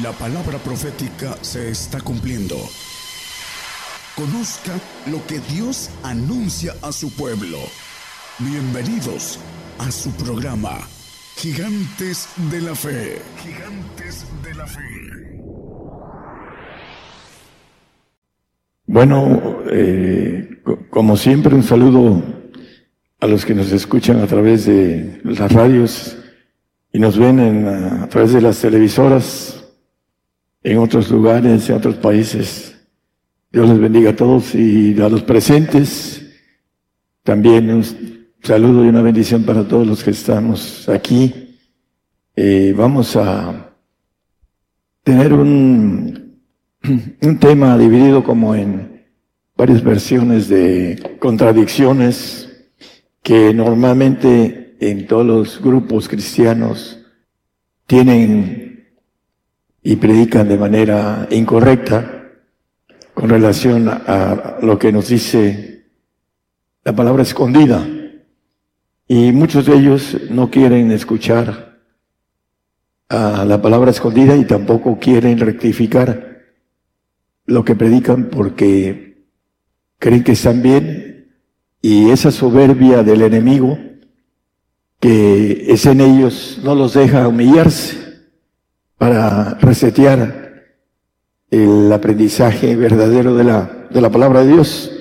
La palabra profética se está cumpliendo. Conozca lo que Dios anuncia a su pueblo. Bienvenidos a su programa, Gigantes de la Fe. Gigantes de la Fe. Bueno, eh, como siempre, un saludo a los que nos escuchan a través de las radios y nos ven a través de las televisoras en otros lugares, en otros países. Dios les bendiga a todos y a los presentes. También un saludo y una bendición para todos los que estamos aquí. Eh, vamos a tener un, un tema dividido como en varias versiones de contradicciones que normalmente en todos los grupos cristianos tienen y predican de manera incorrecta con relación a lo que nos dice la palabra escondida. Y muchos de ellos no quieren escuchar a la palabra escondida y tampoco quieren rectificar lo que predican porque creen que están bien y esa soberbia del enemigo que es en ellos no los deja humillarse para resetear el aprendizaje verdadero de la, de la palabra de Dios.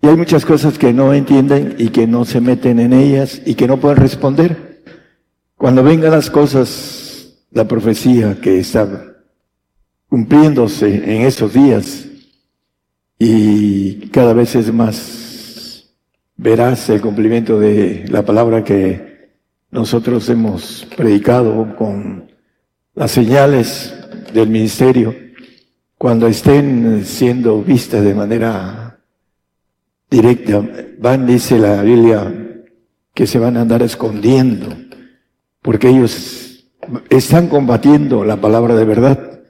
Y hay muchas cosas que no entienden y que no se meten en ellas y que no pueden responder. Cuando vengan las cosas, la profecía que está cumpliéndose en esos días y cada vez es más verás el cumplimiento de la palabra que nosotros hemos predicado con las señales del ministerio, cuando estén siendo vistas de manera directa, van, dice la Biblia, que se van a andar escondiendo, porque ellos están combatiendo la palabra de verdad.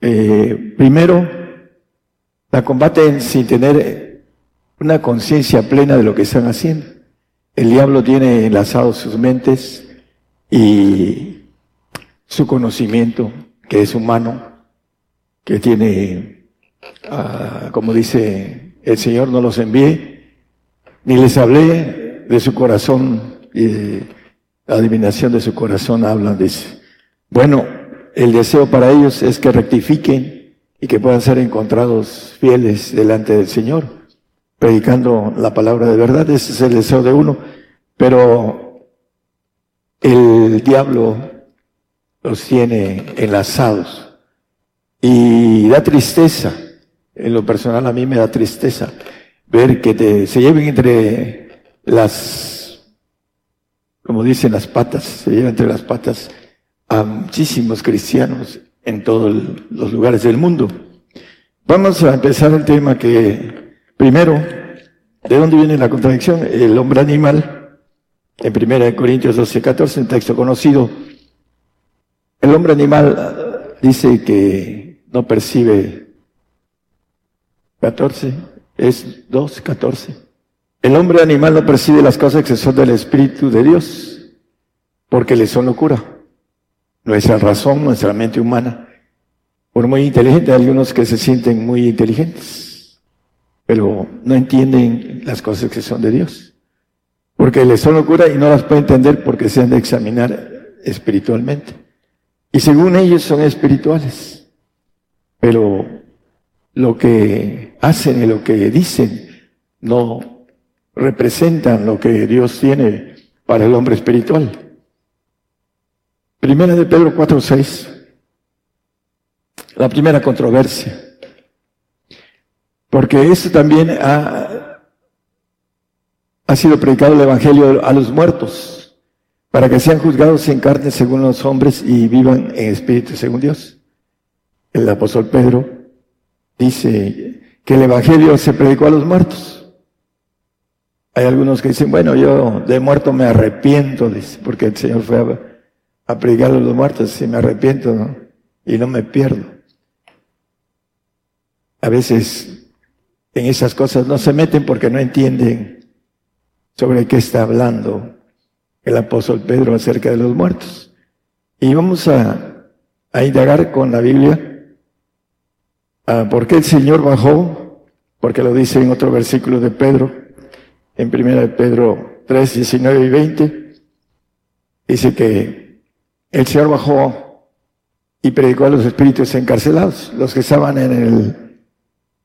Eh, primero, la combaten sin tener una conciencia plena de lo que están haciendo. El diablo tiene enlazados sus mentes y su conocimiento, que es humano, que tiene, ah, como dice el Señor, no los envié, ni les hablé de su corazón, y la adivinación de su corazón hablan, dice. Bueno, el deseo para ellos es que rectifiquen y que puedan ser encontrados fieles delante del Señor, predicando la palabra de verdad, ese es el deseo de uno, pero el diablo los tiene enlazados. Y da tristeza, en lo personal a mí me da tristeza, ver que te, se lleven entre las, como dicen las patas, se llevan entre las patas a muchísimos cristianos en todos los lugares del mundo. Vamos a empezar el tema que, primero, ¿de dónde viene la contradicción? El hombre animal, en 1 Corintios 12, 14, un texto conocido, el hombre animal ah, dice que no percibe 14, es 2, 14. El hombre animal no percibe las cosas que son del Espíritu de Dios, porque le son locura. Nuestra razón, nuestra mente humana, por muy inteligente, hay algunos que se sienten muy inteligentes, pero no entienden las cosas que son de Dios, porque les son locura y no las pueden entender porque se han de examinar espiritualmente. Y según ellos son espirituales. Pero lo que hacen y lo que dicen no representan lo que Dios tiene para el hombre espiritual. Primera de Pedro 4:6. La primera controversia. Porque esto también ha, ha sido predicado el Evangelio a los muertos para que sean juzgados en carne según los hombres y vivan en espíritu según Dios. El apóstol Pedro dice que el Evangelio se predicó a los muertos. Hay algunos que dicen, bueno, yo de muerto me arrepiento, dice, porque el Señor fue a, predicar a los muertos y me arrepiento ¿no? y no me pierdo. A veces en esas cosas no se meten porque no entienden sobre qué está hablando el apóstol Pedro acerca de los muertos. Y vamos a, a indagar con la Biblia ah, por qué el Señor bajó, porque lo dice en otro versículo de Pedro, en primera de Pedro 3, 19 y 20, dice que el Señor bajó y predicó a los espíritus encarcelados, los que estaban en el,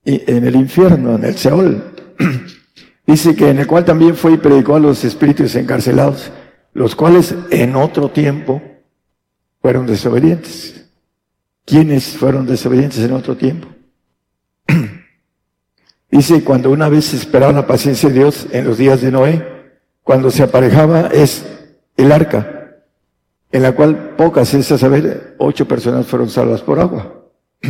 en el infierno, en el Seol. Dice que en el cual también fue y predicó a los espíritus encarcelados, los cuales en otro tiempo fueron desobedientes. ¿Quiénes fueron desobedientes en otro tiempo? Dice, cuando una vez esperaba la paciencia de Dios en los días de Noé, cuando se aparejaba es el arca, en la cual pocas, es a saber, ocho personas fueron salvas por agua.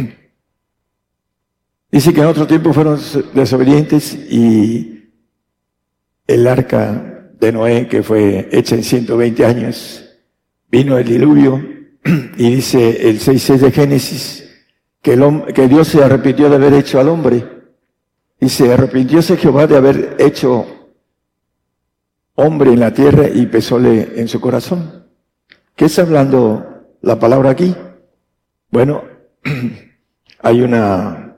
Dice que en otro tiempo fueron desobedientes y el arca de Noé, que fue hecha en 120 años, vino el diluvio y dice el 6.6 de Génesis, que, el, que Dios se arrepintió de haber hecho al hombre. Y se arrepintióse Jehová de haber hecho hombre en la tierra y pesóle en su corazón. ¿Qué está hablando la palabra aquí? Bueno, hay una,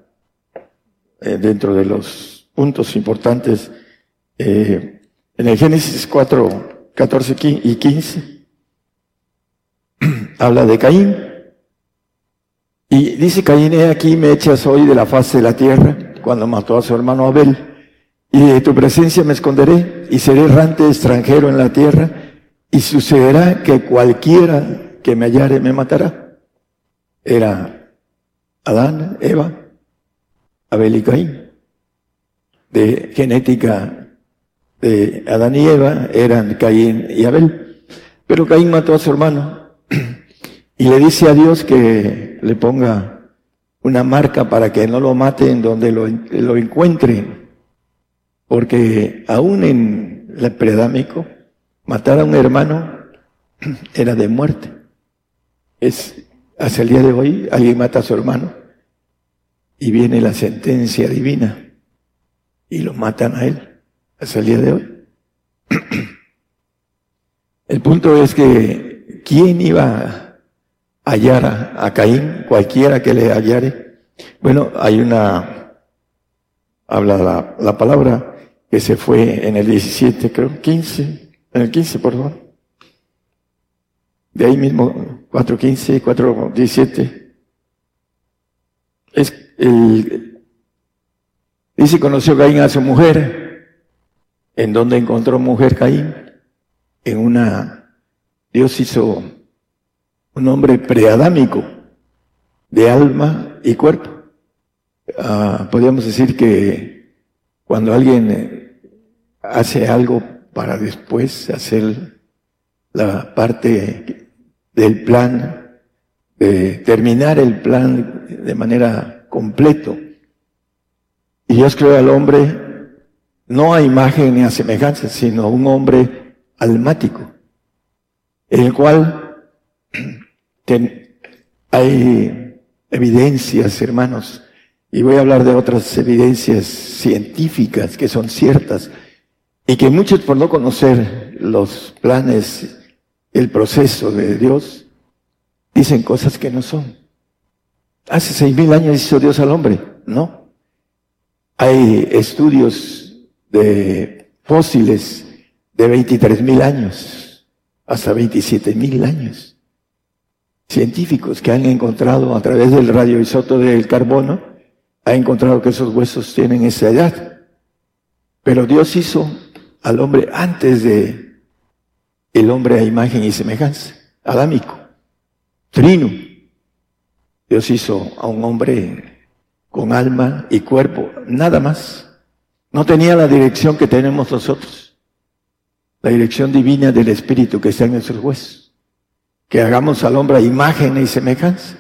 eh, dentro de los puntos importantes, eh, en el Génesis 4, 14 y 15, habla de Caín. Y dice Caín, he aquí me echas hoy de la faz de la tierra, cuando mató a su hermano Abel. Y de tu presencia me esconderé y seré errante extranjero en la tierra y sucederá que cualquiera que me hallare me matará. Era Adán, Eva, Abel y Caín. De genética de Adán y Eva eran Caín y Abel. Pero Caín mató a su hermano y le dice a Dios que le ponga una marca para que no lo mate en donde lo, lo encuentre. Porque aún en el predámico, matar a un hermano era de muerte. Es, hasta el día de hoy, alguien mata a su hermano y viene la sentencia divina y lo matan a él hasta el día de hoy. El punto es que, ¿quién iba hallara a Caín, cualquiera que le hallare. Bueno, hay una, habla la, la palabra que se fue en el 17, creo, 15, en el 15, por favor. De ahí mismo, 4.15, 4.17. Es el, dice, conoció Caín a su mujer. ¿En donde encontró mujer Caín? En una, Dios hizo un hombre preadámico, de alma y cuerpo. Ah, podríamos decir que cuando alguien eh, hace algo para después hacer la parte del plan, de terminar el plan de manera completo. Y Dios creó al hombre no a imagen ni a semejanza, sino un hombre almático, el cual hay evidencias, hermanos, y voy a hablar de otras evidencias científicas que son ciertas y que muchos por no conocer los planes, el proceso de Dios, dicen cosas que no son. Hace seis mil años hizo Dios al hombre, ¿no? Hay estudios de fósiles de 23 mil años hasta 27 mil años científicos que han encontrado a través del radioisoto del carbono, ha encontrado que esos huesos tienen esa edad. Pero Dios hizo al hombre antes de el hombre a imagen y semejanza, adámico, trino. Dios hizo a un hombre con alma y cuerpo, nada más. No tenía la dirección que tenemos nosotros, la dirección divina del Espíritu que está en nuestros huesos que hagamos al hombre imagen y semejanza.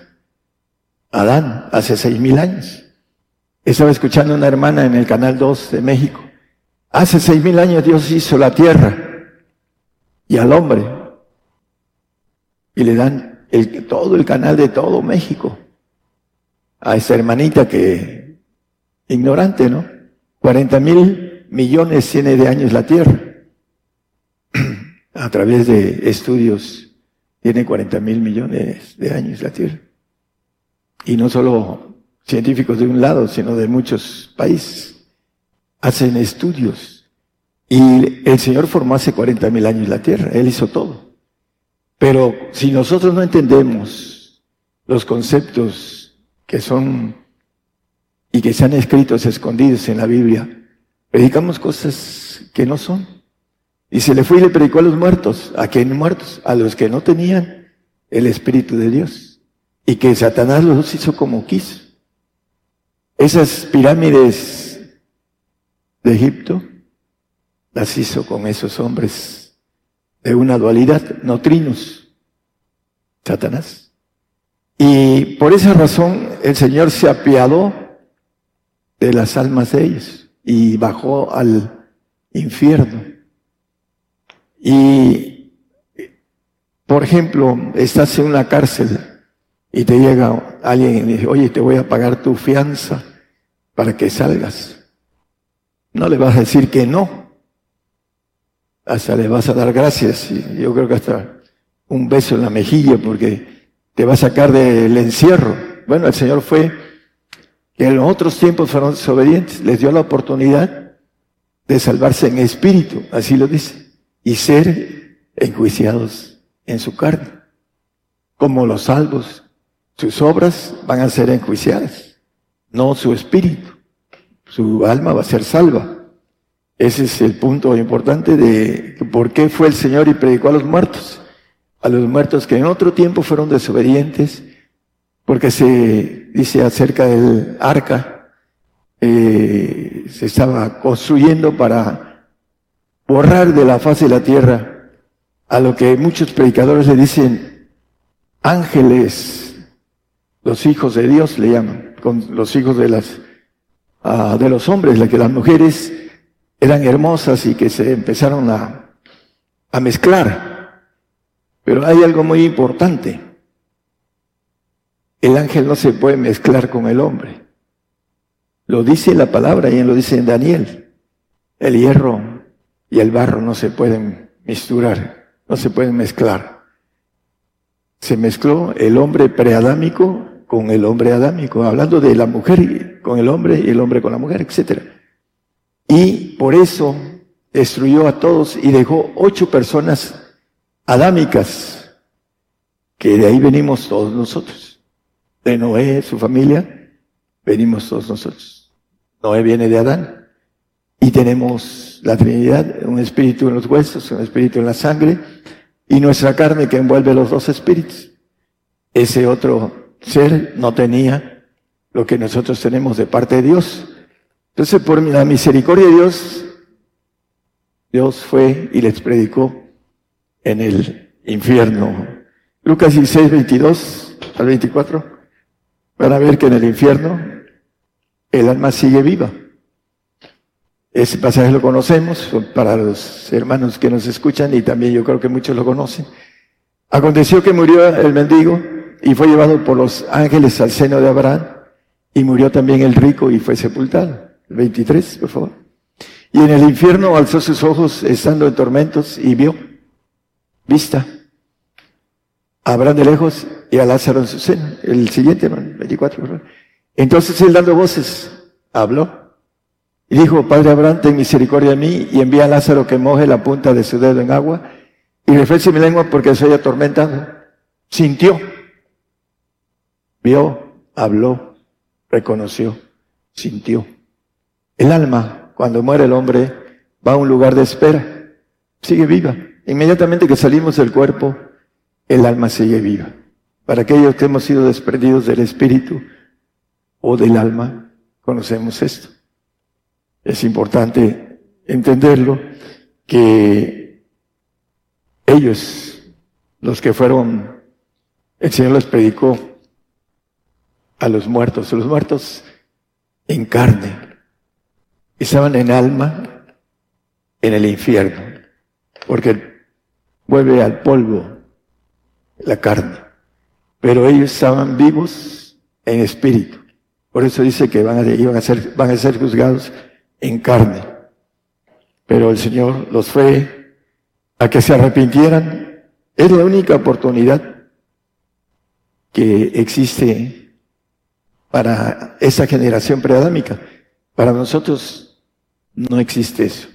Adán, hace seis mil años. Estaba escuchando una hermana en el Canal 2 de México. Hace seis mil años Dios hizo la tierra y al hombre. Y le dan el, todo el canal de todo México a esa hermanita que, ignorante, ¿no? 40 mil millones tiene de años la tierra a través de estudios tiene 40 mil millones de años la Tierra. y no solo científicos de un lado, sino de muchos países, hacen estudios. Y el Señor formó hace 40 mil años la tierra, Él hizo todo. Pero si nosotros no entendemos los conceptos que son y que se han escrito escondidos en la Biblia, predicamos cosas que no son. Y se le fue y le predicó a los muertos. ¿A quién muertos? A los que no tenían el Espíritu de Dios. Y que Satanás los hizo como quiso. Esas pirámides de Egipto las hizo con esos hombres de una dualidad, no trinos, Satanás. Y por esa razón el Señor se apiadó de las almas de ellos y bajó al infierno. Y, por ejemplo, estás en una cárcel y te llega alguien y dice, oye, te voy a pagar tu fianza para que salgas. No le vas a decir que no. Hasta le vas a dar gracias. Y yo creo que hasta un beso en la mejilla porque te va a sacar del encierro. Bueno, el Señor fue en los otros tiempos fueron desobedientes, les dio la oportunidad de salvarse en espíritu, así lo dice, y ser enjuiciados en su carne. Como los salvos, sus obras van a ser enjuiciadas, no su espíritu. Su alma va a ser salva. Ese es el punto importante de por qué fue el Señor y predicó a los muertos. A los muertos que en otro tiempo fueron desobedientes, porque se dice acerca del arca, eh, se estaba construyendo para borrar de la faz de la tierra a lo que muchos predicadores le dicen ángeles, los hijos de Dios le llaman, con los hijos de las ah, de los hombres, la que las mujeres eran hermosas y que se empezaron a, a mezclar. Pero hay algo muy importante. El ángel no se puede mezclar con el hombre. Lo dice la palabra y lo dice en Daniel. El hierro y el barro no se pueden misturar, no se pueden mezclar. Se mezcló el hombre preadámico con el hombre adámico, hablando de la mujer con el hombre y el hombre con la mujer, etc. Y por eso destruyó a todos y dejó ocho personas adámicas, que de ahí venimos todos nosotros de Noé, su familia, venimos todos nosotros. Noé viene de Adán y tenemos la Trinidad, un espíritu en los huesos, un espíritu en la sangre y nuestra carne que envuelve los dos espíritus. Ese otro ser no tenía lo que nosotros tenemos de parte de Dios. Entonces, por la misericordia de Dios, Dios fue y les predicó en el infierno. Lucas 16, 22 al 24 van a ver que en el infierno el alma sigue viva. Ese pasaje lo conocemos para los hermanos que nos escuchan y también yo creo que muchos lo conocen. Aconteció que murió el mendigo y fue llevado por los ángeles al seno de Abraham y murió también el rico y fue sepultado. 23, por favor. Y en el infierno alzó sus ojos estando en tormentos y vio, vista, Abraham de lejos y a Lázaro en su seno. El siguiente, 24. Entonces él dando voces, habló y dijo, Padre Abraham, ten misericordia de mí y envía a Lázaro que moje la punta de su dedo en agua y refresque mi lengua porque soy atormentado. Sintió, vio, habló, reconoció, sintió. El alma, cuando muere el hombre, va a un lugar de espera, sigue viva. Inmediatamente que salimos del cuerpo, el alma sigue viva. Para aquellos que hemos sido desprendidos del espíritu o del alma, conocemos esto. Es importante entenderlo que ellos, los que fueron, el Señor les predicó a los muertos, los muertos en carne, estaban en alma en el infierno, porque vuelve al polvo la carne pero ellos estaban vivos en espíritu. Por eso dice que van a, iban a ser, van a ser juzgados en carne. Pero el Señor los fue a que se arrepintieran. Es la única oportunidad que existe para esa generación preadámica. Para nosotros no existe eso.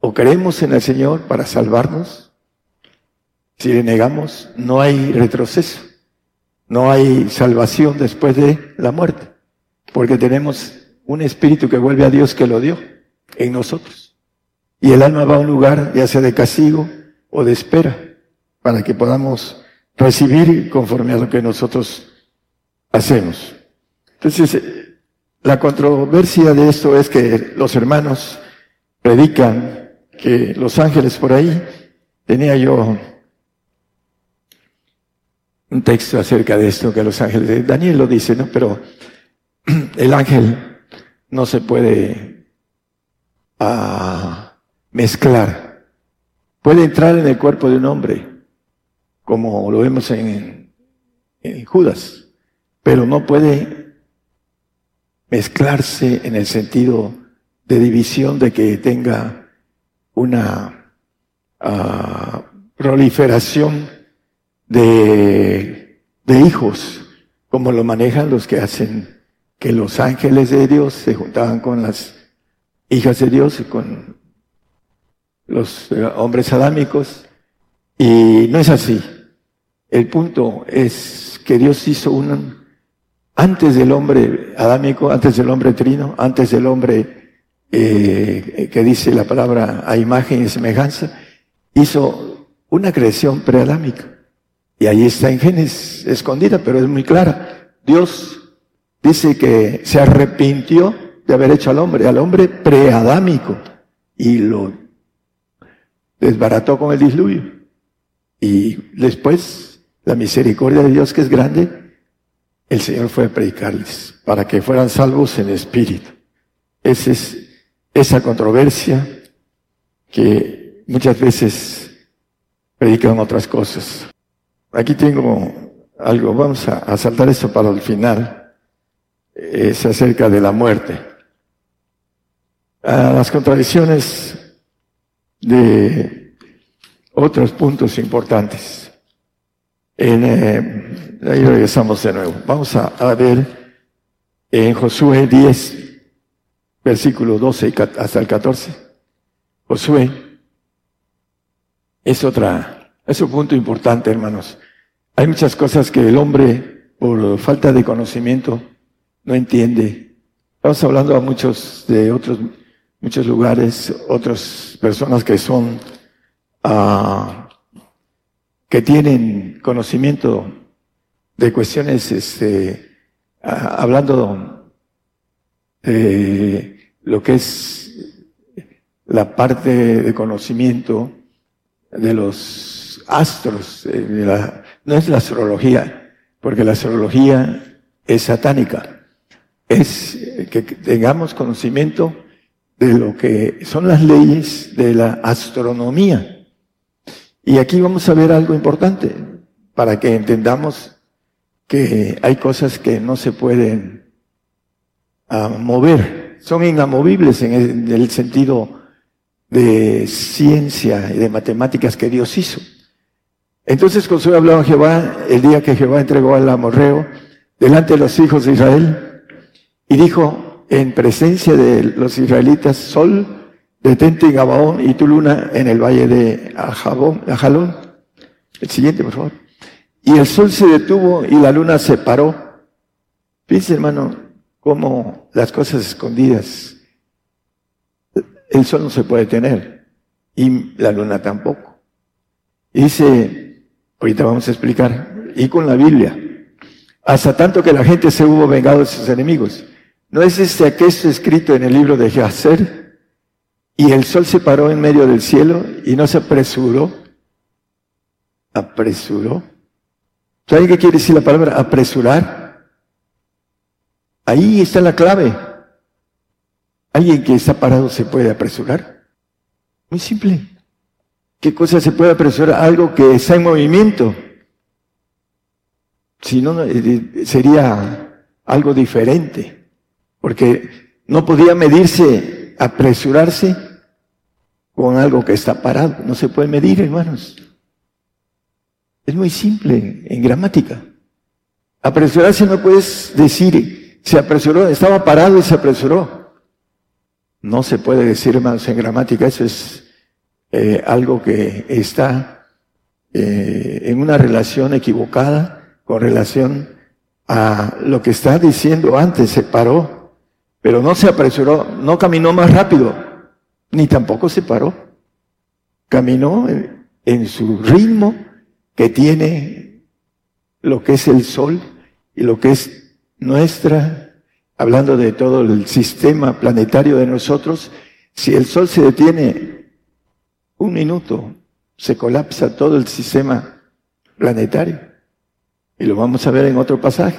O creemos en el Señor para salvarnos. Si le negamos, no hay retroceso. No hay salvación después de la muerte. Porque tenemos un espíritu que vuelve a Dios que lo dio en nosotros. Y el alma va a un lugar, ya sea de castigo o de espera, para que podamos recibir conforme a lo que nosotros hacemos. Entonces, la controversia de esto es que los hermanos predican que los ángeles por ahí, tenía yo un texto acerca de esto, que los ángeles, Daniel lo dice, ¿no? Pero el ángel no se puede ah, mezclar. Puede entrar en el cuerpo de un hombre, como lo vemos en, Judas, pero no puede mezclarse en el sentido de división de que tenga una uh, proliferación de, de hijos, como lo manejan los que hacen que los ángeles de Dios se juntaban con las hijas de Dios y con los eh, hombres adámicos. Y no es así. El punto es que Dios hizo un, antes del hombre adámico, antes del hombre trino, antes del hombre eh, que dice la palabra a imagen y semejanza, hizo una creación preadámica. Y ahí está en Génesis, escondida, pero es muy clara. Dios dice que se arrepintió de haber hecho al hombre, al hombre preadámico, y lo desbarató con el diluvio. Y después, la misericordia de Dios que es grande, el Señor fue a predicarles para que fueran salvos en espíritu. Esa es esa controversia que muchas veces predican otras cosas. Aquí tengo algo, vamos a, saltar eso para el final es acerca de la muerte. A las contradicciones de otros puntos importantes. En, eh, ahí regresamos de nuevo. Vamos a, a, ver en Josué 10, versículo 12 hasta el 14. Josué es otra, es un punto importante, hermanos. Hay muchas cosas que el hombre, por falta de conocimiento, no entiende. Estamos hablando a muchos de otros, muchos lugares, otras personas que son, uh, que tienen conocimiento de cuestiones, este, uh, hablando de lo que es la parte de conocimiento de los astros, de la, no es la astrología, porque la astrología es satánica es que tengamos conocimiento de lo que son las leyes de la astronomía. Y aquí vamos a ver algo importante para que entendamos que hay cosas que no se pueden uh, mover, son inamovibles en el sentido de ciencia y de matemáticas que Dios hizo. Entonces Josué habló a Jehová el día que Jehová entregó al amorreo delante de los hijos de Israel y dijo en presencia de los israelitas, Sol, detente en Gabaón y tu luna en el valle de Ajalón. El siguiente, por favor. Y el sol se detuvo y la luna se paró. Fíjense, hermano, cómo las cosas escondidas, el sol no se puede tener y la luna tampoco. Y dice, ahorita vamos a explicar, y con la Biblia, hasta tanto que la gente se hubo vengado de sus enemigos. ¿No es este aquello escrito en el libro de Jacer? Y el sol se paró en medio del cielo y no se apresuró. ¿Apresuró? ¿Saben qué quiere decir la palabra apresurar? Ahí está la clave. ¿Alguien que está parado se puede apresurar? Muy simple. ¿Qué cosa se puede apresurar? Algo que está en movimiento. Si no, eh, sería algo diferente porque no podía medirse, apresurarse con algo que está parado. No se puede medir, hermanos. Es muy simple en gramática. Apresurarse no puedes decir se apresuró, estaba parado y se apresuró. No se puede decir, hermanos, en gramática, eso es eh, algo que está eh, en una relación equivocada con relación a lo que está diciendo antes, se paró, pero no se apresuró, no caminó más rápido, ni tampoco se paró. Caminó en su ritmo que tiene lo que es el sol y lo que es nuestra, hablando de todo el sistema planetario de nosotros, si el sol se detiene un minuto, se colapsa todo el sistema planetario. Y lo vamos a ver en otro pasaje.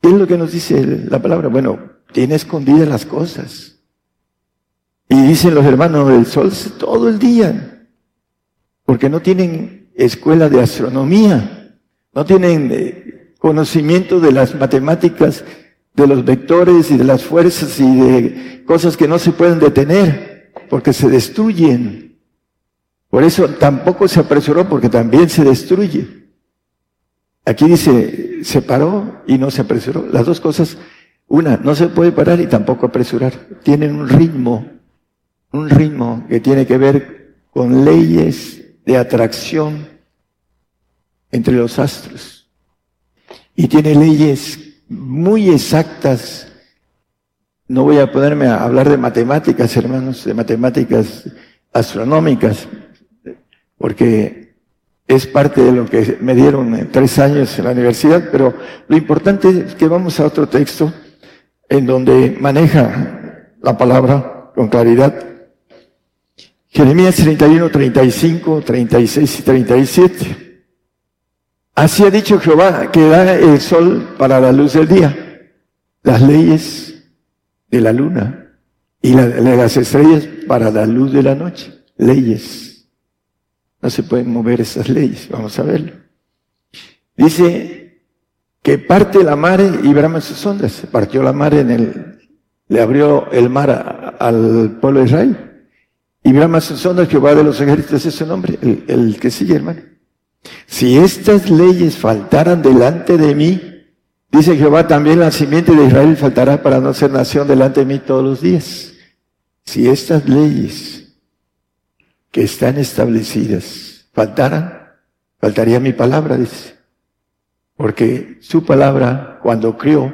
¿Qué es lo que nos dice la palabra? Bueno, tiene escondidas las cosas. Y dicen los hermanos, el sol todo el día, porque no tienen escuela de astronomía, no tienen eh, conocimiento de las matemáticas, de los vectores y de las fuerzas y de cosas que no se pueden detener, porque se destruyen. Por eso tampoco se apresuró, porque también se destruye. Aquí dice, se paró y no se apresuró. Las dos cosas, una, no se puede parar y tampoco apresurar. Tienen un ritmo, un ritmo que tiene que ver con leyes de atracción entre los astros. Y tiene leyes muy exactas. No voy a ponerme a hablar de matemáticas, hermanos, de matemáticas astronómicas, porque es parte de lo que me dieron en tres años en la universidad, pero lo importante es que vamos a otro texto en donde maneja la palabra con claridad. Jeremías 31, 35, 36 y 37. Así ha dicho Jehová que da el sol para la luz del día, las leyes de la luna y las estrellas para la luz de la noche. Leyes. No se pueden mover esas leyes. Vamos a verlo. Dice que parte la mar y brama sus ondas. Partió la mar en el, le abrió el mar al pueblo de Israel. Y brama sus ondas, Jehová de los ejércitos es su nombre, el, el que sigue, hermano. Si estas leyes faltaran delante de mí, dice Jehová, también la simiente de Israel faltará para no ser nación delante de mí todos los días. Si estas leyes que están establecidas faltaran, faltaría mi palabra, dice. Porque su palabra, cuando creó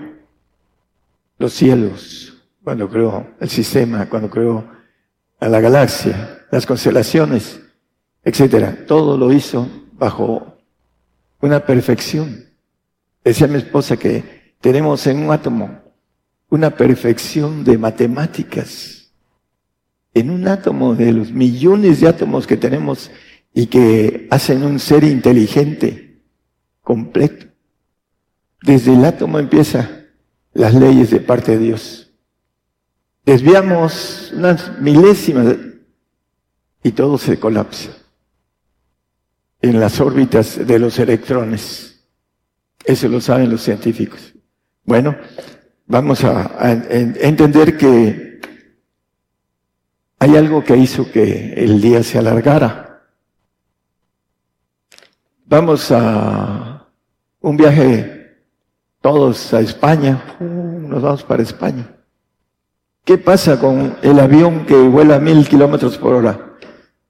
los cielos, cuando creó el sistema, cuando creó a la galaxia, las constelaciones, etcétera, todo lo hizo bajo una perfección. Decía mi esposa que tenemos en un átomo una perfección de matemáticas en un átomo de los millones de átomos que tenemos y que hacen un ser inteligente, completo. Desde el átomo empieza las leyes de parte de Dios. Desviamos unas milésimas y todo se colapsa en las órbitas de los electrones. Eso lo saben los científicos. Bueno, vamos a, entender que hay algo que hizo que el día se alargara. Vamos a un viaje todos a España, nos vamos para España. ¿Qué pasa con el avión que vuela a mil kilómetros por hora?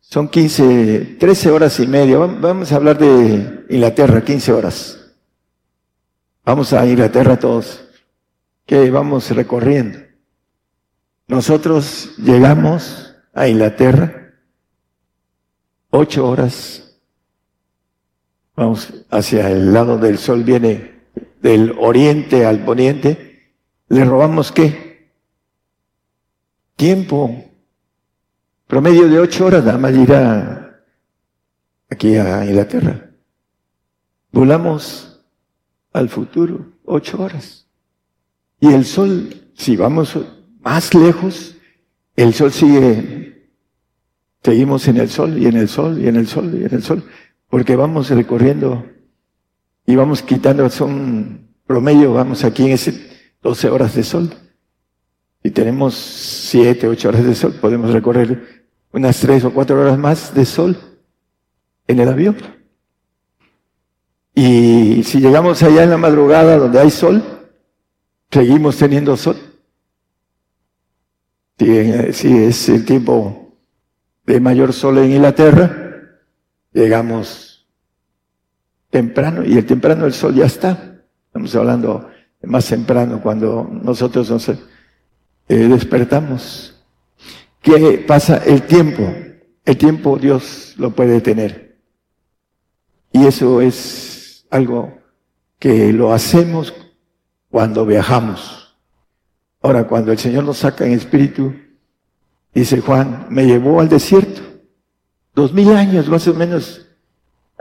Son 15, 13 horas y media. Vamos a hablar de Inglaterra, 15 horas. Vamos a Inglaterra todos. Que vamos recorriendo. Nosotros llegamos a Inglaterra, ocho horas, vamos hacia el lado del sol, viene del oriente al poniente, le robamos qué? Tiempo. Promedio de ocho horas nada más irá aquí a Inglaterra. Volamos al futuro, ocho horas. Y el sol, si vamos más lejos, el sol sigue, seguimos en el sol y en el sol y en el sol y en el sol, porque vamos recorriendo y vamos quitando, son promedio, vamos aquí en ese 12 horas de sol. Si tenemos 7, 8 horas de sol, podemos recorrer unas 3 o 4 horas más de sol en el avión. Y si llegamos allá en la madrugada donde hay sol, seguimos teniendo sol. Si, es el tiempo de mayor sol en Inglaterra, llegamos temprano y el temprano el sol ya está. Estamos hablando más temprano cuando nosotros nos eh, despertamos. ¿Qué pasa? El tiempo. El tiempo Dios lo puede tener. Y eso es algo que lo hacemos cuando viajamos. Ahora, cuando el Señor nos saca en espíritu, dice Juan, me llevó al desierto. Dos mil años más o menos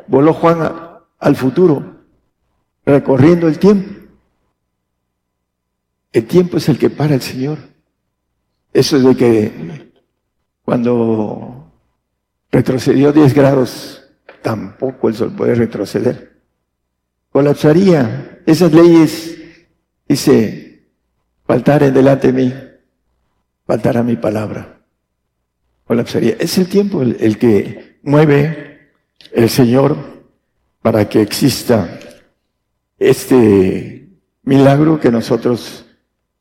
voló Juan al futuro, recorriendo el tiempo. El tiempo es el que para el Señor. Eso es de que cuando retrocedió 10 grados, tampoco el sol puede retroceder. Colapsaría. Esas leyes Dice, faltar en delante de mí, faltará mi palabra. Colapsaría. Es el tiempo el, que mueve el Señor para que exista este milagro que nosotros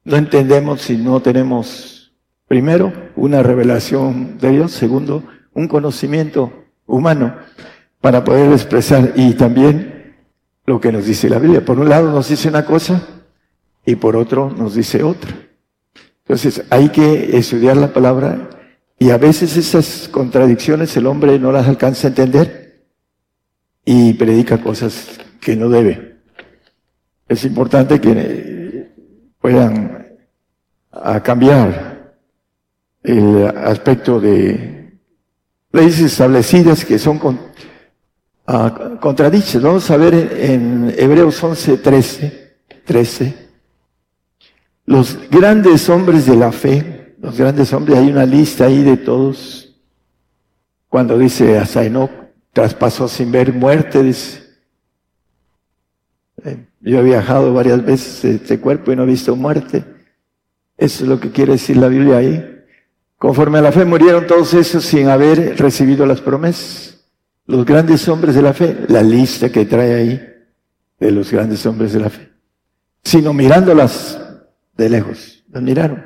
no entendemos si no tenemos, primero, una revelación de Dios, segundo, un conocimiento humano para poder expresar y también lo que nos dice la Biblia. Por un lado nos dice una cosa y por otro nos dice otra. Entonces hay que estudiar la palabra y a veces esas contradicciones el hombre no las alcanza a entender y predica cosas que no debe. Es importante que puedan cambiar el aspecto de leyes establecidas que son con, contradichas. Vamos a ver en Hebreos 11, 13, 13 los grandes hombres de la fe, los grandes hombres, hay una lista ahí de todos. Cuando dice hasta traspasó sin ver muerte, dice. Eh, yo he viajado varias veces este cuerpo y no he visto muerte. Eso es lo que quiere decir la Biblia ahí. Conforme a la fe murieron todos esos sin haber recibido las promesas. Los grandes hombres de la fe, la lista que trae ahí de los grandes hombres de la fe. Sino mirándolas de lejos. Las miraron.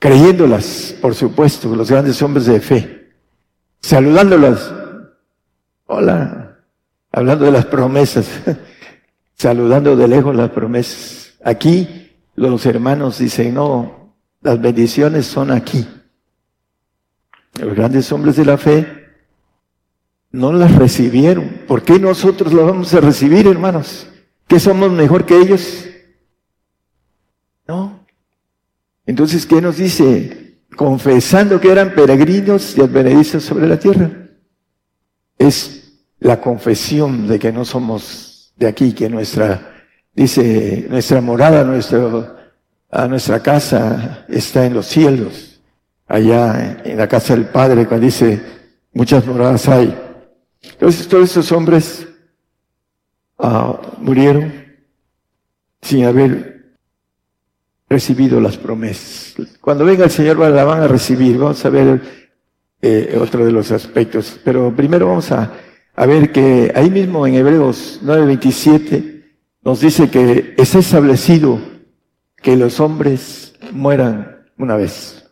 Creyéndolas, por supuesto, los grandes hombres de fe. Saludándolas. Hola. Hablando de las promesas. Saludando de lejos las promesas. Aquí los hermanos dicen, no, las bendiciones son aquí. Los grandes hombres de la fe no las recibieron. ¿Por qué nosotros las vamos a recibir, hermanos? ¿Que somos mejor que ellos? No. Entonces, ¿qué nos dice? Confesando que eran peregrinos y advenedizos sobre la tierra. Es la confesión de que no somos de aquí, que nuestra, dice, nuestra morada, nuestro, a nuestra casa está en los cielos, allá en la casa del Padre, cuando dice, muchas moradas hay. Entonces, todos esos hombres ah, murieron sin haber recibido las promesas. Cuando venga el Señor la van a recibir. Vamos a ver eh, otro de los aspectos. Pero primero vamos a, a ver que ahí mismo en Hebreos 9:27 nos dice que es establecido que los hombres mueran una vez.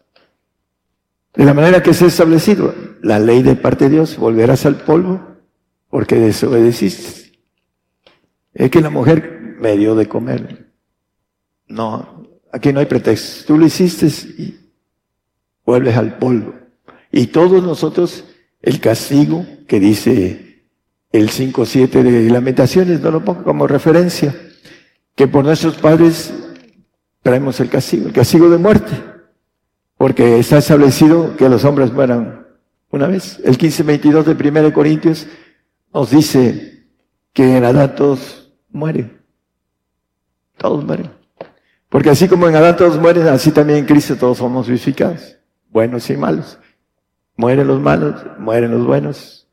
De la manera que es establecido, la ley de parte de Dios, volverás al polvo porque desobedeciste. Es que la mujer me dio de comer. No, Aquí no hay pretexto. Tú lo hiciste y vuelves al polvo. Y todos nosotros, el castigo que dice el 5.7 de Lamentaciones, no lo pongo como referencia, que por nuestros padres traemos el castigo, el castigo de muerte, porque está establecido que los hombres mueran una vez. El 15.22 de 1 Corintios nos dice que en Adán todos mueren. Todos mueren. Porque así como en Adán todos mueren, así también en Cristo todos somos vivificados, buenos y malos. Mueren los malos, mueren los buenos.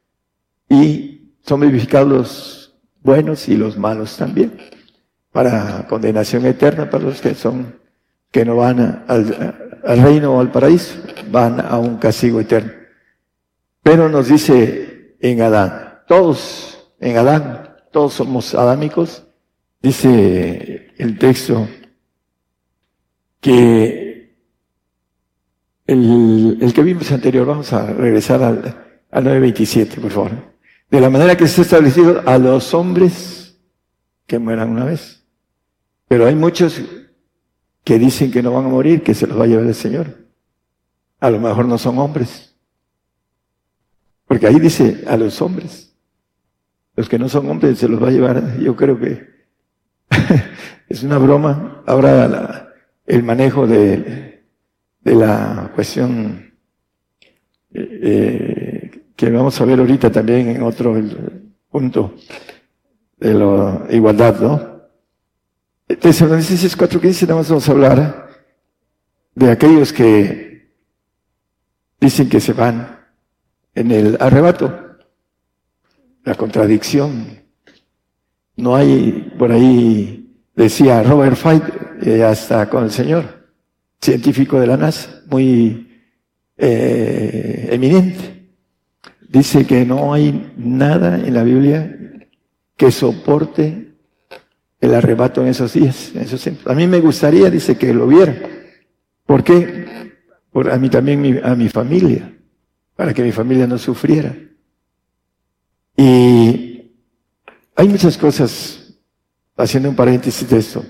Y son vivificados los buenos y los malos también. Para condenación eterna para los que son, que no van al, al reino o al paraíso, van a un castigo eterno. Pero nos dice en Adán, todos en Adán, todos somos adámicos, dice el texto que el, que vimos anterior, vamos a regresar al, al 9.27, por favor. De la manera que ha establecido a los hombres que mueran una vez. Pero hay muchos que dicen que no van a morir, que se los va a llevar el Señor. A lo mejor no son hombres. Porque ahí dice a los hombres. Los que no son hombres se los va a llevar. Yo creo que es una broma. Ahora el manejo de, de la cuestión eh, que vamos a ver ahorita también en otro punto de la igualdad, ¿no? Tesalonicenses 4.15 nada más vamos a hablar de aquellos que dicen que se van en el arrebato, la contradicción. No hay, por ahí decía Robert Fight, eh, hasta con el Señor, científico de la NASA, muy eh, eminente. Dice que no hay nada en la Biblia que soporte el arrebato en esos días. En esos A mí me gustaría, dice, que lo viera. ¿Por qué? Por a mí también, a mi familia, para que mi familia no sufriera. Y hay muchas cosas, haciendo un paréntesis de esto,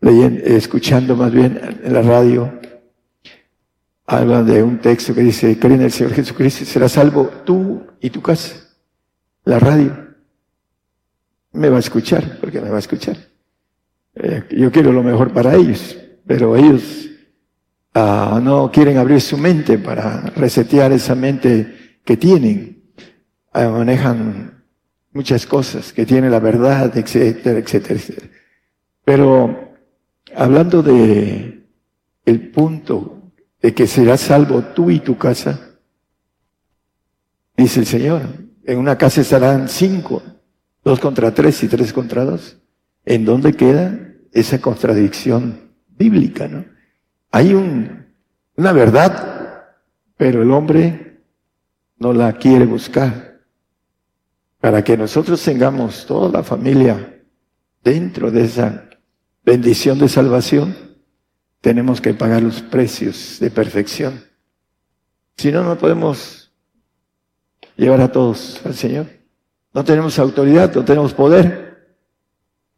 leyendo, escuchando más bien en la radio, habla de un texto que dice, cree el Señor Jesucristo, será salvo tú y tu casa. La radio me va a escuchar, porque me va a escuchar. Eh, yo quiero lo mejor para ellos, pero ellos ah, no quieren abrir su mente para resetear esa mente que tienen. Ah, manejan muchas cosas, que tienen la verdad, etcétera, etcétera, etcétera. Pero hablando de el punto de que serás salvo tú y tu casa, dice el Señor, en una casa estarán cinco, Dos contra tres y tres contra dos. ¿En dónde queda esa contradicción bíblica, no? Hay un, una verdad, pero el hombre no la quiere buscar. Para que nosotros tengamos toda la familia dentro de esa bendición de salvación, tenemos que pagar los precios de perfección. Si no, no podemos llevar a todos al Señor. No tenemos autoridad, no tenemos poder.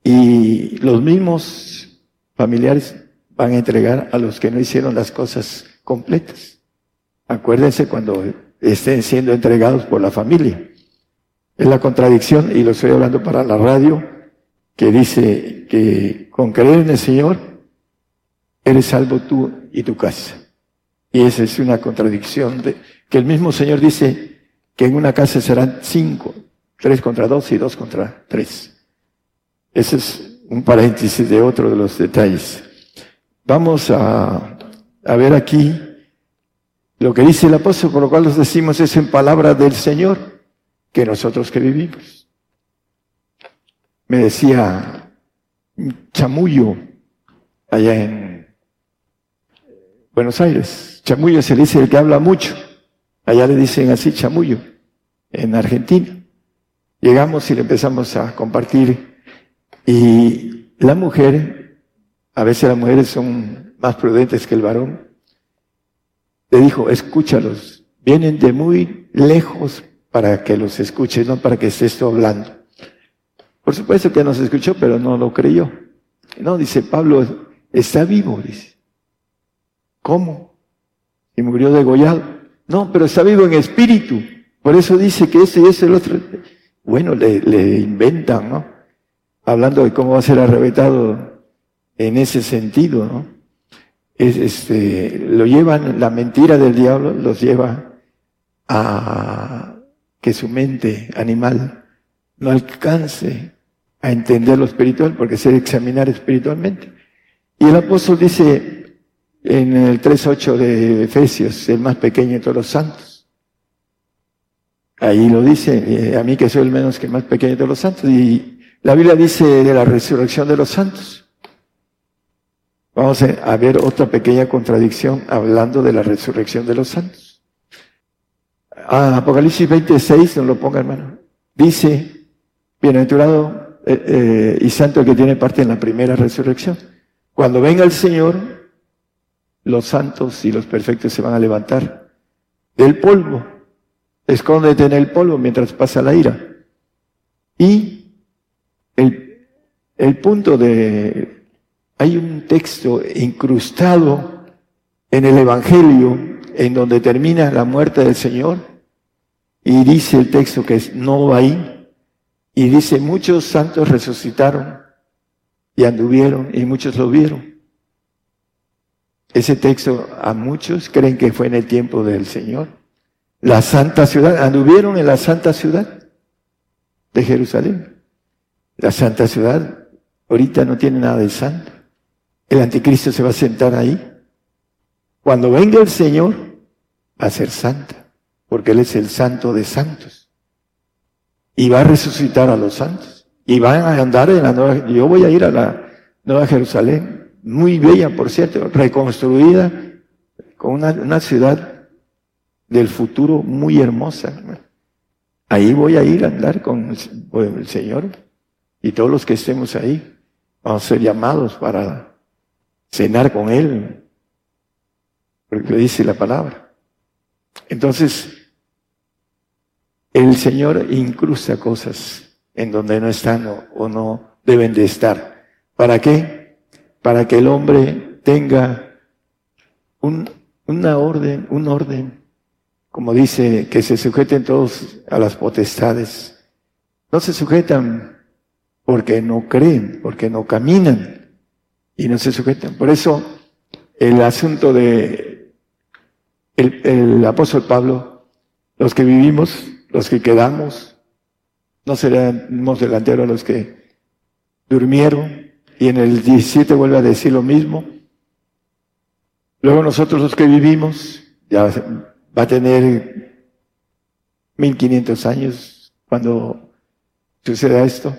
Y los mismos familiares van a entregar a los que no hicieron las cosas completas. Acuérdense cuando estén siendo entregados por la familia. Es la contradicción, y lo estoy hablando para la radio, que dice que con creer en el Señor, eres salvo tú y tu casa. Y esa es una contradicción de, que el mismo Señor dice que en una casa serán cinco, Tres contra dos y dos contra tres. Ese es un paréntesis de otro de los detalles. Vamos a, a ver aquí lo que dice el apóstol, por lo cual nos decimos es en palabra del Señor, que nosotros que vivimos. Me decía Chamullo, allá en Buenos Aires. Chamullo se dice el que habla mucho. Allá le dicen así Chamullo, en Argentina. Llegamos y le empezamos a compartir y la mujer, a veces las mujeres son más prudentes que el varón, le dijo, escúchalos, vienen de muy lejos para que los escuches, no para que estés hablando. Por supuesto que nos escuchó, pero no lo creyó. No, dice Pablo, está vivo, dice. ¿Cómo? Y murió degollado. No, pero está vivo en espíritu. Por eso dice que ese y ese el otro bueno, le, inventan, ¿no? Hablando de cómo va a ser arrebatado en ese sentido, ¿no? Es, este, lo llevan, la mentira del diablo los lleva a que su mente animal no alcance a entender lo espiritual, porque se debe examinar espiritualmente. Y el apóstol dice en el 3.8 de Efesios, el más pequeño de todos los santos, Ahí lo dice, eh, a mí que soy el menos que el más pequeño de los santos. Y la Biblia dice de la resurrección de los santos. Vamos a ver otra pequeña contradicción hablando de la resurrección de los santos. Ah, Apocalipsis 26, no lo ponga hermano. Dice, bienaventurado eh, eh, y santo el que tiene parte en la primera resurrección. Cuando venga el Señor, los santos y los perfectos se van a levantar del polvo. Escóndete en el polvo mientras pasa la ira. Y el, el punto de, hay un texto incrustado en el Evangelio en donde termina la muerte del Señor y dice el texto que no va ahí y dice muchos santos resucitaron y anduvieron y muchos lo vieron. Ese texto a muchos creen que fue en el tiempo del Señor. La santa ciudad, anduvieron en la santa ciudad de Jerusalén. La santa ciudad ahorita no tiene nada de santo. El anticristo se va a sentar ahí. Cuando venga el Señor, va a ser santa, porque Él es el santo de santos. Y va a resucitar a los santos. Y van a andar en la nueva, yo voy a ir a la Nueva Jerusalén muy bella, por cierto, reconstruida con una, una ciudad del futuro muy hermosa. Ahí voy a ir a andar con el Señor y todos los que estemos ahí vamos a ser llamados para cenar con Él, porque dice la palabra. Entonces, el Señor incrusta cosas en donde no están o, o no deben de estar. ¿Para qué? para que el hombre tenga un, una orden, un orden, como dice, que se sujeten todos a las potestades. No se sujetan porque no creen, porque no caminan y no se sujetan. Por eso el asunto de el, el apóstol Pablo, los que vivimos, los que quedamos, no seremos delanteros los que durmieron, y en el 17 vuelve a decir lo mismo. Luego nosotros los que vivimos, ya va a tener 1500 años cuando suceda esto.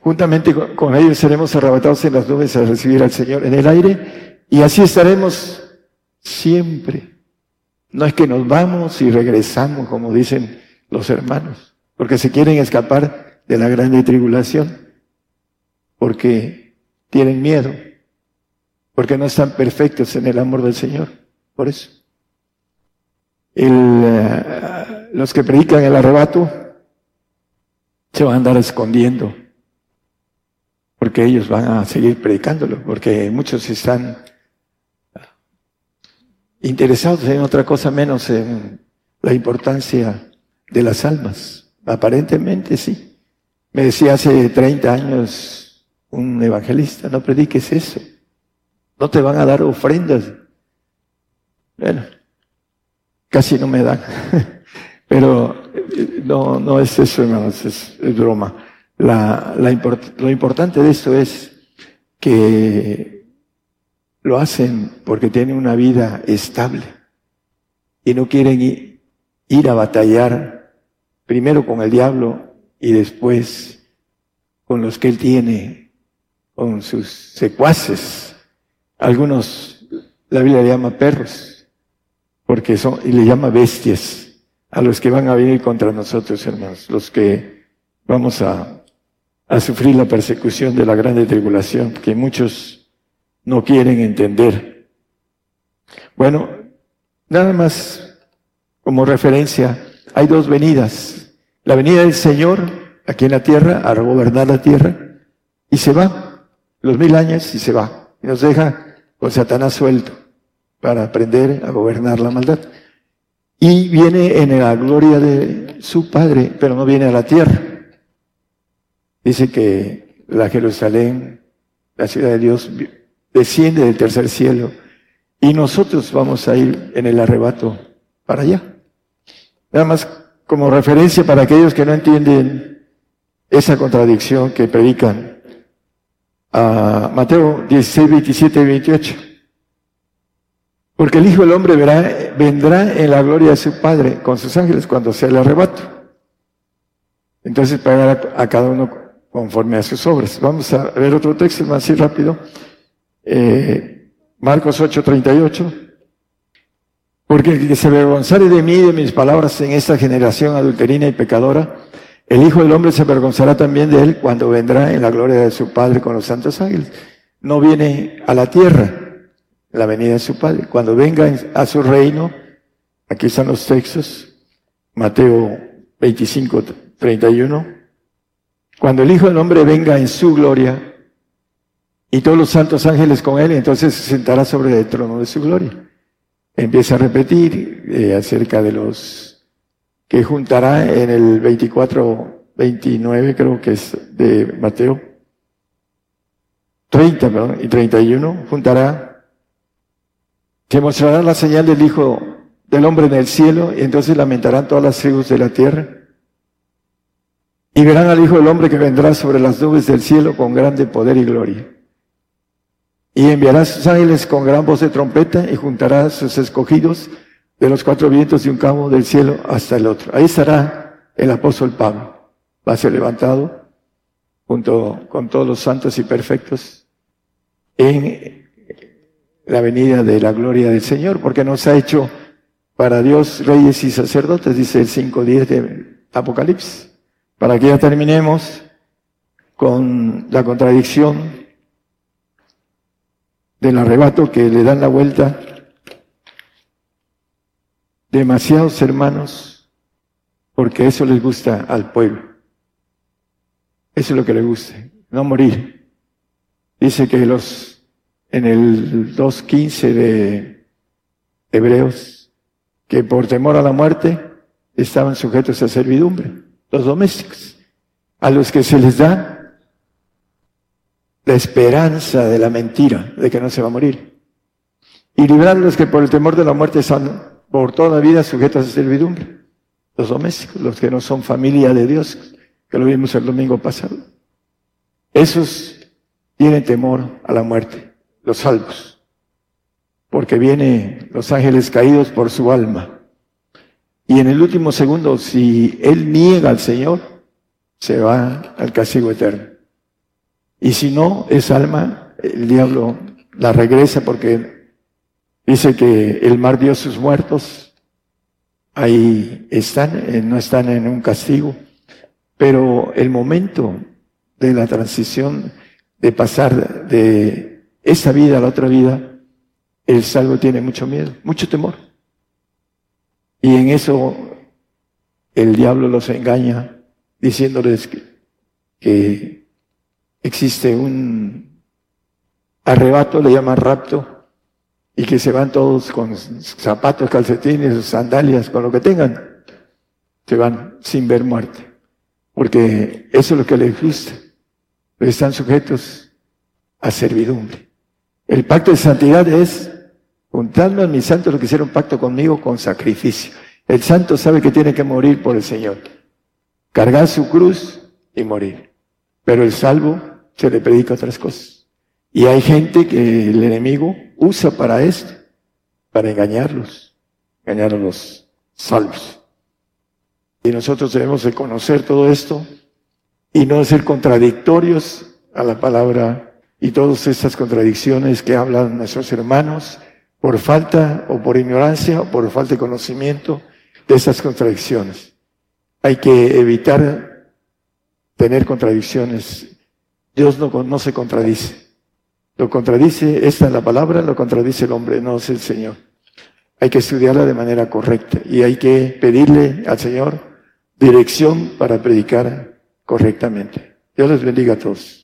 Juntamente con ellos seremos arrebatados en las nubes a recibir al Señor en el aire y así estaremos siempre. No es que nos vamos y regresamos, como dicen los hermanos, porque se quieren escapar de la grande tribulación, porque tienen miedo, porque no están perfectos en el amor del Señor. Por eso. Eh, los que predican el arrebato se van a andar escondiendo, porque ellos van a seguir predicándolo, porque muchos están interesados en otra cosa menos en la importancia de las almas. Aparentemente sí. Me decía hace 30 años un evangelista, no prediques eso. No te van a dar ofrendas. Bueno, casi no me dan. Pero eh, no, no es eso, hermanos, es, broma. La, la lo importante de esto es que lo hacen porque tienen una vida estable y no quieren ir a batallar primero con el diablo y después con los que él tiene con sus secuaces. Algunos, la Biblia le llama perros, porque son, y le llama bestias a los que van a venir contra nosotros, hermanos, los que vamos a, a sufrir la persecución de la grande tribulación, que muchos no quieren entender. Bueno, nada más como referencia, hay dos venidas. La venida del Señor aquí en la tierra, a gobernar la tierra, y se va los mil años y se va. Y nos deja con Satanás suelto para aprender a gobernar la maldad. Y viene en la gloria de su Padre, pero no viene a la tierra. Dice que la Jerusalén, la ciudad de Dios, desciende del tercer cielo y nosotros vamos a ir en el arrebato para allá. Nada más como referencia para aquellos que no entienden esa contradicción que predican a Mateo 16, 27 y 28. Porque el Hijo del Hombre verá, vendrá en la gloria de su Padre con sus ángeles cuando sea el arrebato. Entonces pagará a cada uno conforme a sus obras. Vamos a ver otro texto más así rápido. Eh, Marcos 8, 38. Porque el que se avergonzare de mí y de mis palabras en esta generación adulterina y pecadora, El Hijo del Hombre se avergonzará también de él cuando vendrá en la gloria de su Padre con los santos ángeles. No viene a la tierra la venida de su Padre. Cuando venga a su reino, aquí están los textos, Mateo 25, 31. Cuando el Hijo del Hombre venga en su gloria y todos los santos ángeles con él, entonces se sentará sobre el trono de su gloria. Empieza a repetir eh, acerca de los que juntará en el 24, 29 creo que es de Mateo, 30 perdón, y 31, juntará, que mostrará la señal del Hijo del Hombre en el cielo, y entonces lamentarán todas las tribus de la tierra, y verán al Hijo del Hombre que vendrá sobre las nubes del cielo con grande poder y gloria. Y enviará sus ángeles con gran voz de trompeta y juntará sus escogidos de los cuatro vientos de un cabo del cielo hasta el otro. Ahí estará el apóstol Pablo. Va a ser levantado junto con todos los santos y perfectos en la venida de la gloria del Señor, porque nos ha hecho para Dios reyes y sacerdotes, dice el 5.10 de Apocalipsis. Para que ya terminemos con la contradicción del arrebato que le dan la vuelta demasiados hermanos, porque eso les gusta al pueblo. Eso es lo que le gusta, no morir. Dice que los, en el 2.15 de Hebreos, que por temor a la muerte estaban sujetos a servidumbre, los domésticos, a los que se les da la esperanza de la mentira, de que no se va a morir. Y librar a los que por el temor de la muerte están por toda vida sujetos a servidumbre. Los domésticos, los que no son familia de Dios, que lo vimos el domingo pasado. Esos tienen temor a la muerte, los salvos, porque vienen los ángeles caídos por su alma. Y en el último segundo, si él niega al Señor, se va al castigo eterno. Y si no, esa alma, el diablo la regresa porque Dice que el mar dio sus muertos, ahí están, eh, no están en un castigo, pero el momento de la transición, de pasar de esa vida la otra vida, el salvo tiene mucho miedo, mucho temor. Y en eso el diablo los engaña diciéndoles que, existe un arrebato, le llama rapto, y que se van todos con zapatos, calcetines, sandalias, con lo que tengan, se van sin ver muerte. Porque eso es lo que les gusta. están sujetos a servidumbre. El pacto de santidad es juntando a mis santos los que hicieron pacto conmigo con sacrificio. El santo sabe que tiene que morir por el Señor. Cargar su cruz y morir. Pero el salvo se le predica otras cosas. Y hay gente que el enemigo usa para esto, para engañarlos, engañar a los salvos. Y nosotros debemos de conocer todo esto y no ser contradictorios a la palabra y todas estas contradicciones que hablan nuestros hermanos por falta o por ignorancia o por falta de conocimiento de esas contradicciones. Hay que evitar tener contradicciones. Dios no, se contradice. Lo contradice, esta es la palabra, lo contradice el hombre, no es el Señor. Hay que estudiarla de manera correcta y hay que pedirle al Señor dirección para predicar correctamente. Dios les bendiga a todos.